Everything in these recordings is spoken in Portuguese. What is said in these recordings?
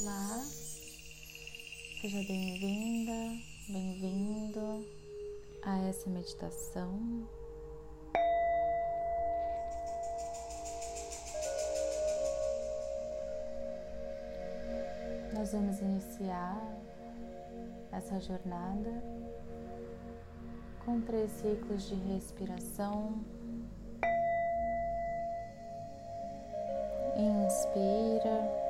Olá, seja bem-vinda, bem-vindo a essa meditação. Nós vamos iniciar essa jornada com três ciclos de respiração. Inspira.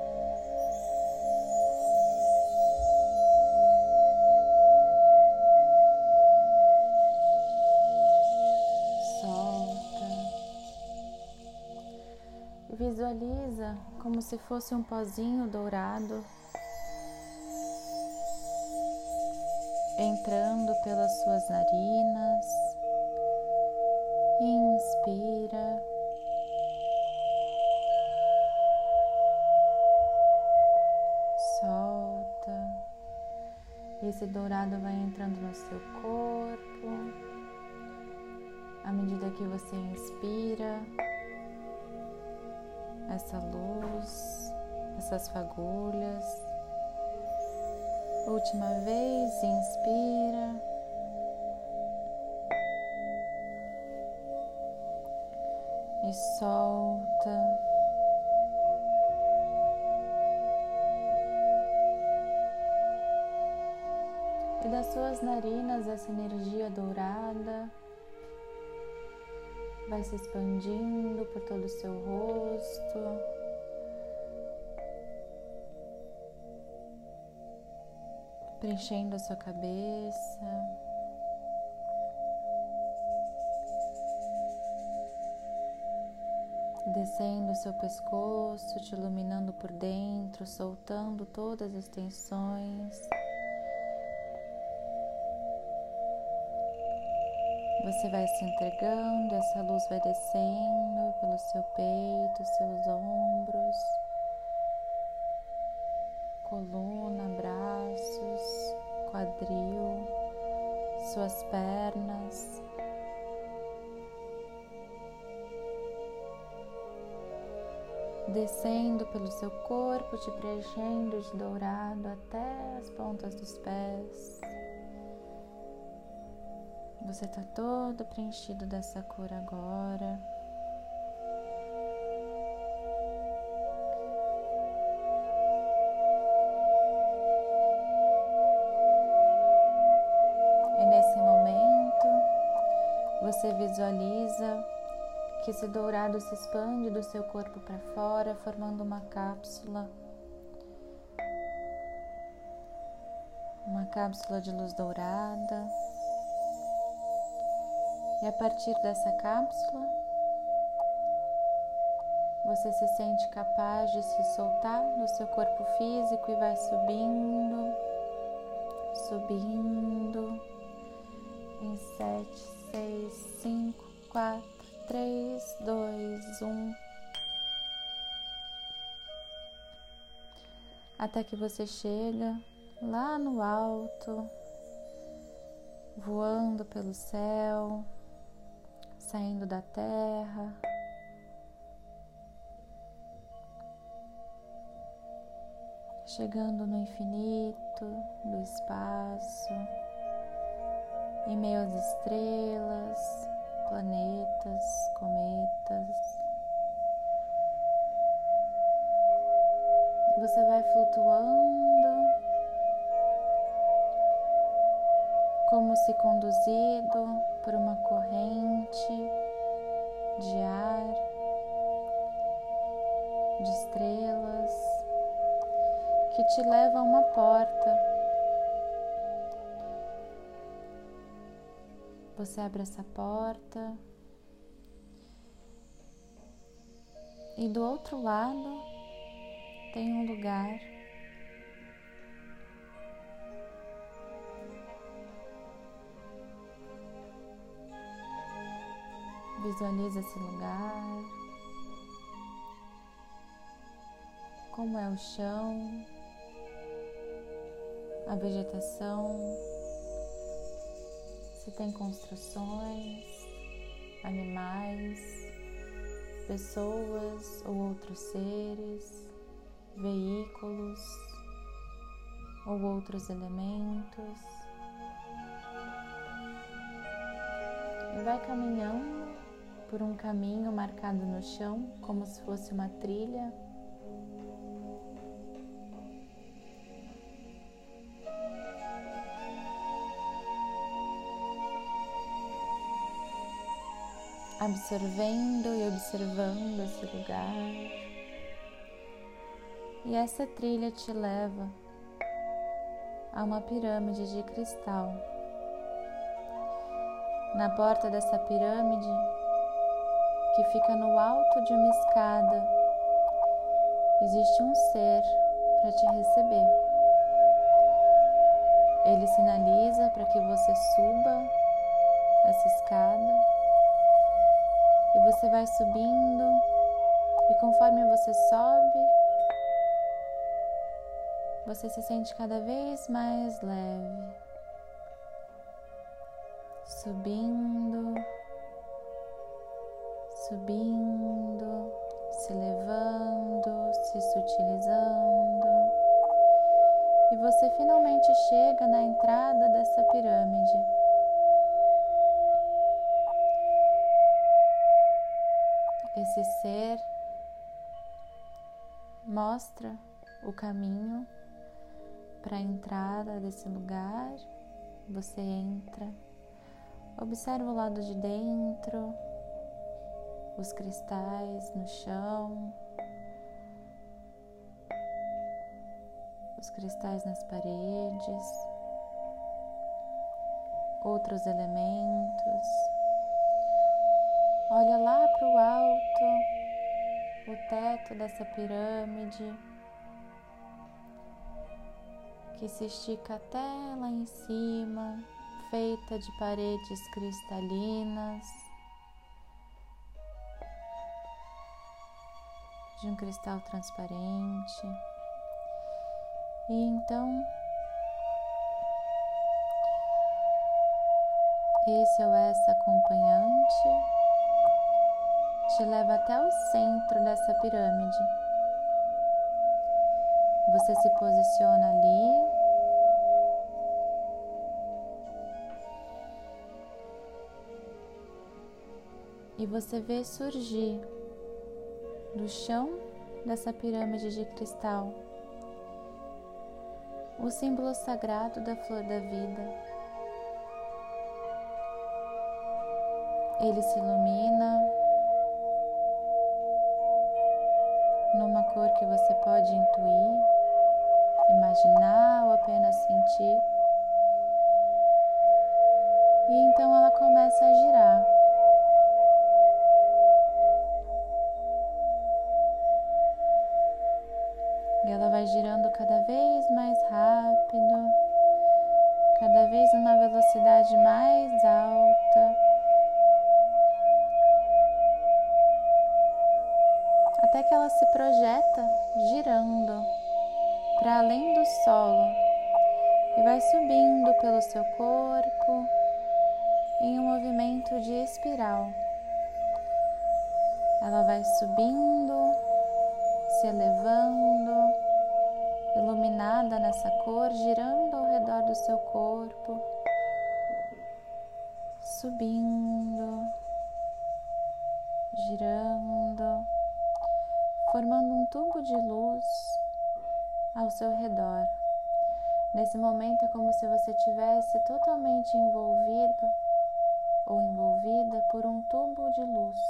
Como se fosse um pozinho dourado entrando pelas suas narinas. Inspira. Solta. Esse dourado vai entrando no seu corpo. À medida que você inspira, essa luz, essas fagulhas. Última vez, inspira. E solta. E das suas narinas essa energia dourada vai se expandindo por todo o seu rosto. Preenchendo a sua cabeça. Descendo o seu pescoço, te iluminando por dentro, soltando todas as tensões. Você vai se entregando, essa luz vai descendo pelo seu peito, seus ombros, coluna, braços, quadril, suas pernas. Descendo pelo seu corpo, te preenchendo de dourado até as pontas dos pés. Você está todo preenchido dessa cor agora. E nesse momento, você visualiza que esse dourado se expande do seu corpo para fora, formando uma cápsula. Uma cápsula de luz dourada. E a partir dessa cápsula, você se sente capaz de se soltar do seu corpo físico e vai subindo, subindo em 7, 6, 5, 4, 3, 2, 1. Até que você chega lá no alto, voando pelo céu saindo da terra. Chegando no infinito do espaço, em meio às estrelas, planetas, cometas. Você vai flutuando como se conduzido por uma corrente de ar, de estrelas que te leva a uma porta. Você abre essa porta e do outro lado tem um lugar Visualiza esse lugar, como é o chão, a vegetação, se tem construções, animais, pessoas ou outros seres, veículos. ou outros elementos. E vai caminhando por um caminho marcado no chão, como se fosse uma trilha. Absorvendo e observando esse lugar. E essa trilha te leva a uma pirâmide de cristal. Na porta dessa pirâmide, que fica no alto de uma escada, existe um ser para te receber. Ele sinaliza para que você suba essa escada. E você vai subindo, e conforme você sobe, você se sente cada vez mais leve, subindo, subindo, se levando, se sutilizando. E você finalmente chega na entrada dessa pirâmide. Esse ser mostra o caminho para a entrada desse lugar. Você entra, observa o lado de dentro, os cristais no chão, os cristais nas paredes, outros elementos. Olha lá para o alto, o teto dessa pirâmide que se estica até lá em cima, feita de paredes cristalinas, de um cristal transparente. E então, esse ou essa acompanhante te leva até o centro dessa pirâmide. Você se posiciona ali. E você vê surgir do chão dessa pirâmide de cristal o símbolo sagrado da flor da vida. Ele se ilumina numa cor que você em um movimento de espiral. Ela vai subindo, se elevando, iluminada nessa cor, girando ao redor do seu corpo, subindo, girando, formando um tubo de luz ao seu redor. Nesse momento é como se você tivesse totalmente envolvido ou envolvida por um tubo de luz,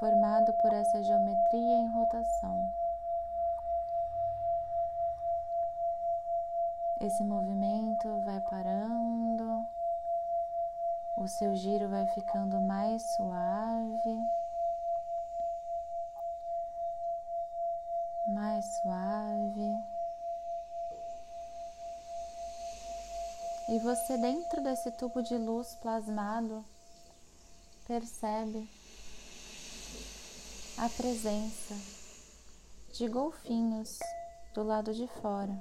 formado por essa geometria em rotação. Esse movimento vai parando, o seu giro vai ficando mais suave. mais suave. E você, dentro desse tubo de luz plasmado, percebe a presença de golfinhos do lado de fora.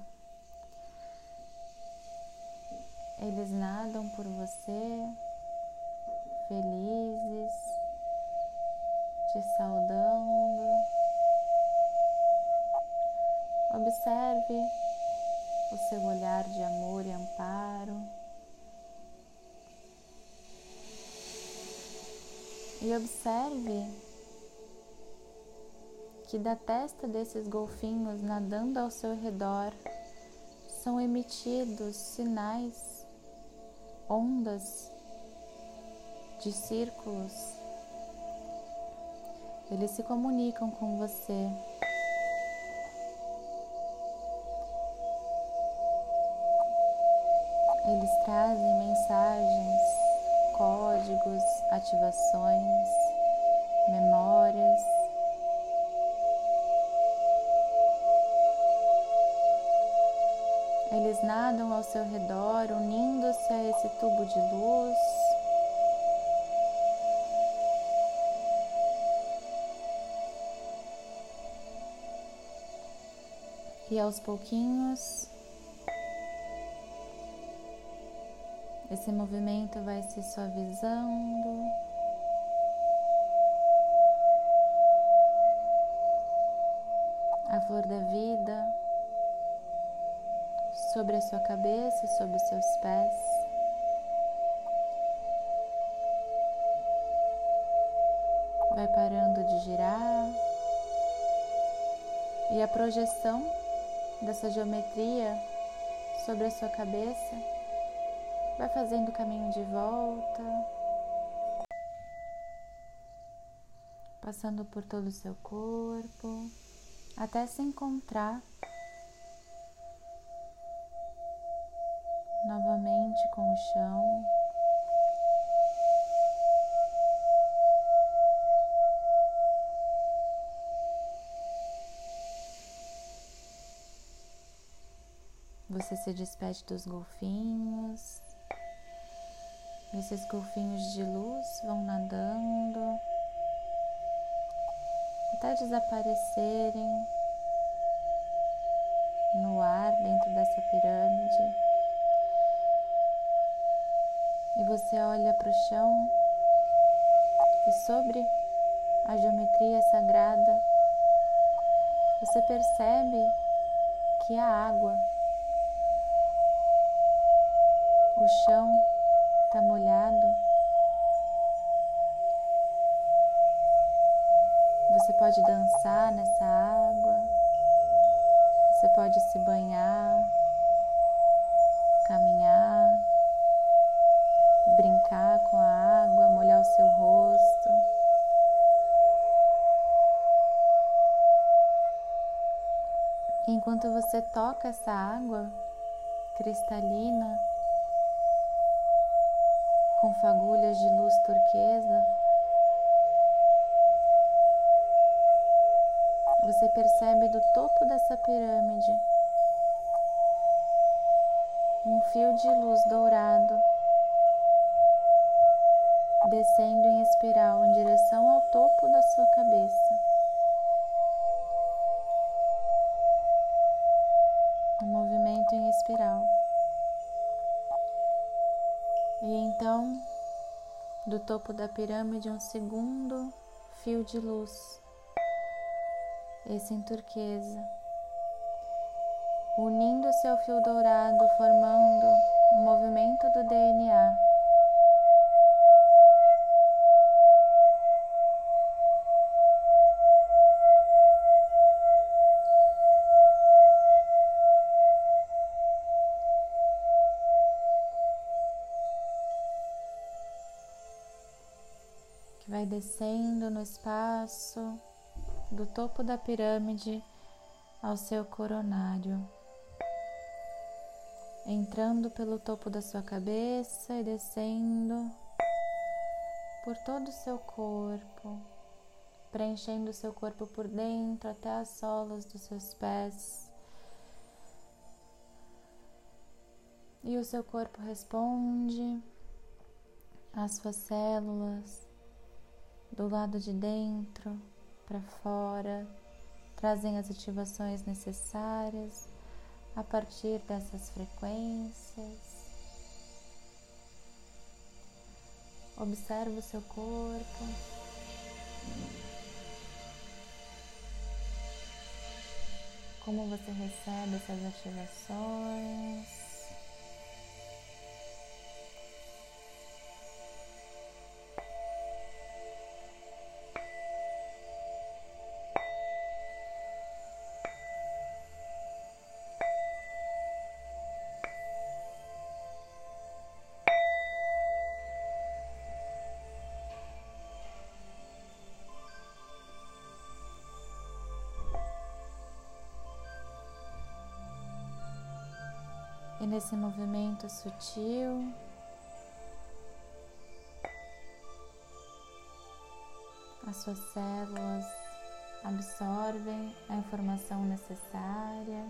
Eles nadam por você, felizes, te saudando Observe o seu olhar de amor e amparo. E observe que da testa desses golfinhos nadando ao seu redor são emitidos sinais, ondas de círculos. Eles se comunicam com você. Códigos, ativações, memórias. Eles nadam ao seu redor, unindo-se a esse tubo de luz. E aos pouquinhos Esse movimento vai se suavizando. A flor da vida sobre a sua cabeça sobre os seus pés. Vai parando de girar e a projeção dessa geometria sobre a sua cabeça Vai fazendo o caminho de volta, passando por todo o seu corpo, até se encontrar novamente com o chão. Você se despede dos golfinhos. Esses golfinhos de luz vão nadando até desaparecerem no ar dentro dessa pirâmide. E você olha para o chão e sobre a geometria sagrada você percebe que a água, o chão, está molhado, você pode dançar nessa água, você pode se banhar, caminhar, brincar com a água, molhar o seu rosto. Enquanto você toca essa água cristalina, com fagulhas de luz turquesa, você percebe do topo dessa pirâmide um fio de luz dourado descendo em espiral em direção ao topo da sua cabeça. Do topo da pirâmide, um segundo fio de luz, esse em turquesa, unindo-se ao fio dourado, formando um movimento do DNA. Descendo no espaço do topo da pirâmide ao seu coronário, entrando pelo topo da sua cabeça e descendo por todo o seu corpo, preenchendo o seu corpo por dentro até as solas dos seus pés. E o seu corpo responde às suas células, do lado de dentro para fora, trazem as ativações necessárias a partir dessas frequências. Observe o seu corpo. como você recebe essas ativações. E nesse movimento sutil, as suas células absorvem a informação necessária.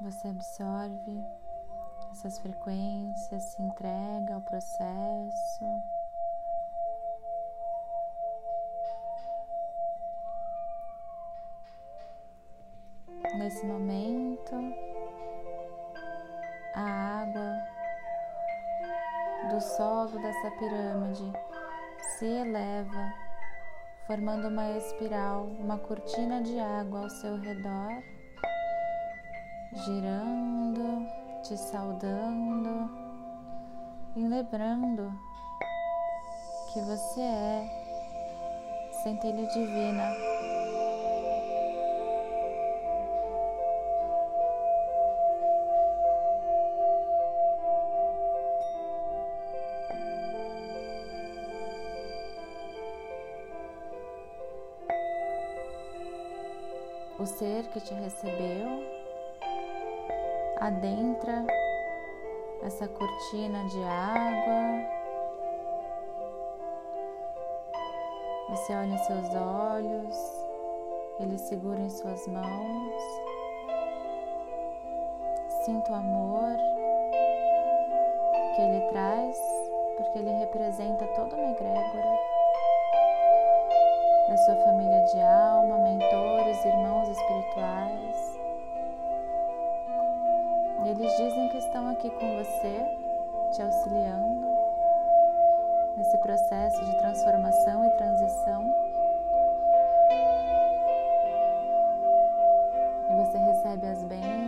Você absorve essas frequências, se entrega ao processo. Nesse momento, a água do solo dessa pirâmide se eleva, formando uma espiral, uma cortina de água ao seu redor, girando, te saudando e lembrando que você é centelha divina o ser que te recebeu adentra essa cortina de água. Você olha em seus olhos, ele segura em suas mãos. Sinta o amor que ele traz, porque ele representa toda uma egrégora da sua família de alma, mentores, irmãos espirituais. Eles dizem que estão aqui com você, te auxiliando nesse processo de transformação e transição. E você recebe as bênçãos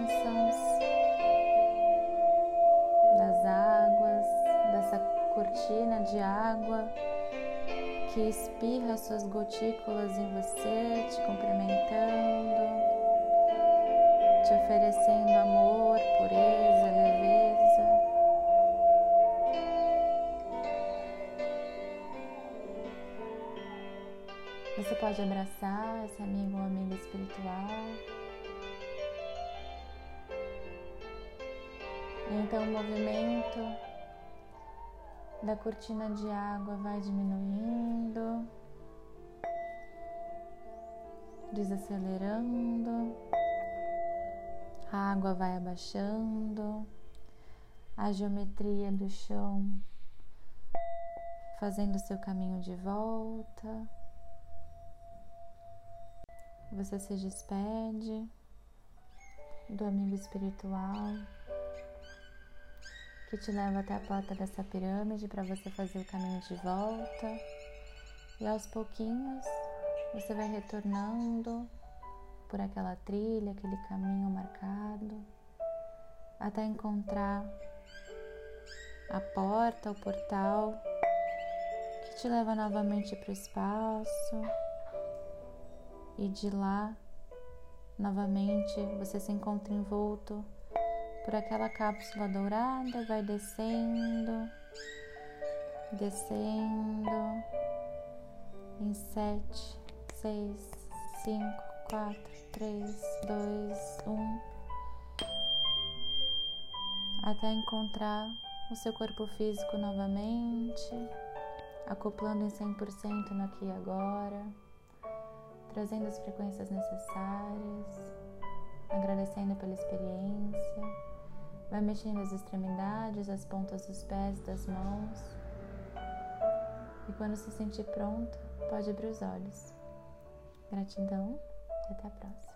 que espirra suas gotículas em você, te cumprimentando, te oferecendo amor, pureza, leveza. Você pode abraçar esse amigo ou amiga espiritual. Então, o movimento da cortina de água vai diminuindo, desacelerando, a água vai abaixando, a geometria do chão fazendo seu caminho de volta. Você se despede do amigo espiritual que te leva até a porta dessa pirâmide para você fazer o caminho de volta. E aos pouquinhos você vai retornando por aquela trilha, aquele caminho marcado, até encontrar a porta, o portal que te leva novamente para o espaço. E de lá, novamente, você se encontra envolto por aquela cápsula dourada, vai descendo, descendo em sete, seis, cinco, quatro, três, dois, um, até encontrar o seu corpo físico novamente, acoplando em 100% no aqui e agora, trazendo as frequências necessárias, agradecendo pela experiência. Vai mexendo as extremidades, as pontas dos pés, das mãos. E quando se sentir pronto, pode abrir os olhos. Gratidão e até a próxima.